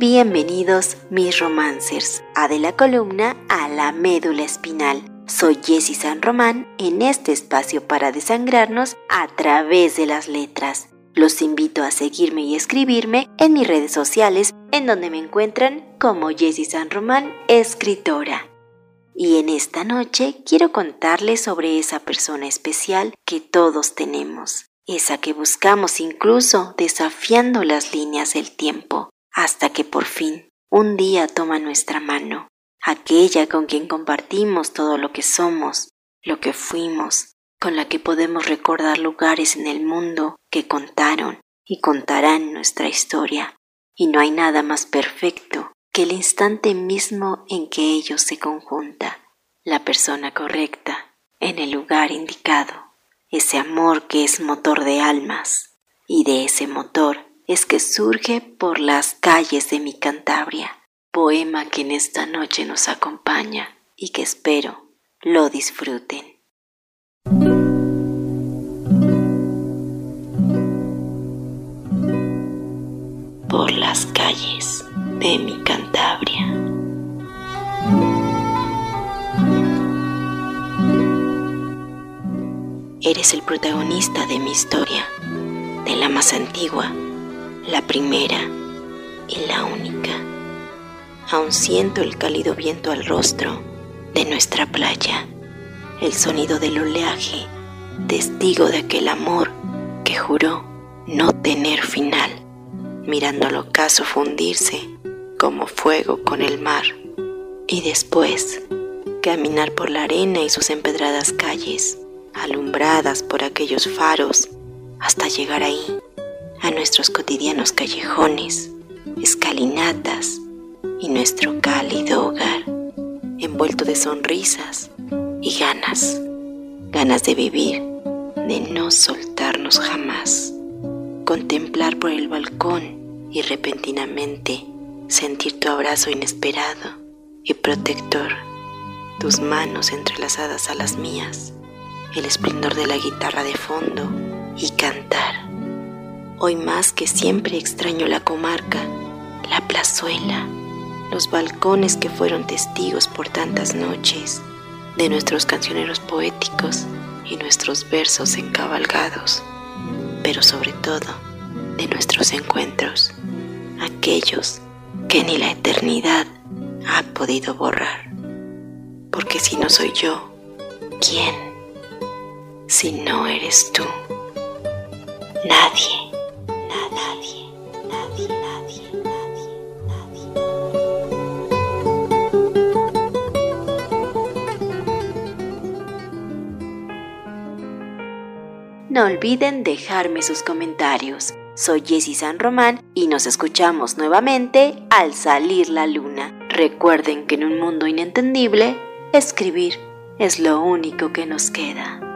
Bienvenidos mis romancers a de la columna a la médula espinal. Soy Jessie San Román en este espacio para desangrarnos a través de las letras. Los invito a seguirme y escribirme en mis redes sociales en donde me encuentran como Jessie San Román, escritora. Y en esta noche quiero contarles sobre esa persona especial que todos tenemos, esa que buscamos incluso desafiando las líneas del tiempo hasta que por fin un día toma nuestra mano, aquella con quien compartimos todo lo que somos, lo que fuimos, con la que podemos recordar lugares en el mundo que contaron y contarán nuestra historia. Y no hay nada más perfecto que el instante mismo en que ellos se conjunta, la persona correcta, en el lugar indicado, ese amor que es motor de almas, y de ese motor es que surge por las calles de mi Cantabria, poema que en esta noche nos acompaña y que espero lo disfruten. Por las calles de mi Cantabria. Eres el protagonista de mi historia, de la más antigua la primera y la única. Aún siento el cálido viento al rostro de nuestra playa, el sonido del oleaje, testigo de aquel amor que juró no tener final, mirando al ocaso fundirse como fuego con el mar, y después caminar por la arena y sus empedradas calles, alumbradas por aquellos faros, hasta llegar ahí nuestros cotidianos callejones, escalinatas y nuestro cálido hogar, envuelto de sonrisas y ganas, ganas de vivir, de no soltarnos jamás, contemplar por el balcón y repentinamente sentir tu abrazo inesperado y protector, tus manos entrelazadas a las mías, el esplendor de la guitarra de fondo y cantar Hoy más que siempre extraño la comarca, la plazuela, los balcones que fueron testigos por tantas noches de nuestros cancioneros poéticos y nuestros versos encabalgados, pero sobre todo de nuestros encuentros, aquellos que ni la eternidad ha podido borrar. Porque si no soy yo, ¿quién? Si no eres tú, nadie. No olviden dejarme sus comentarios. Soy Jessie San Román y nos escuchamos nuevamente al salir la luna. Recuerden que en un mundo inentendible, escribir es lo único que nos queda.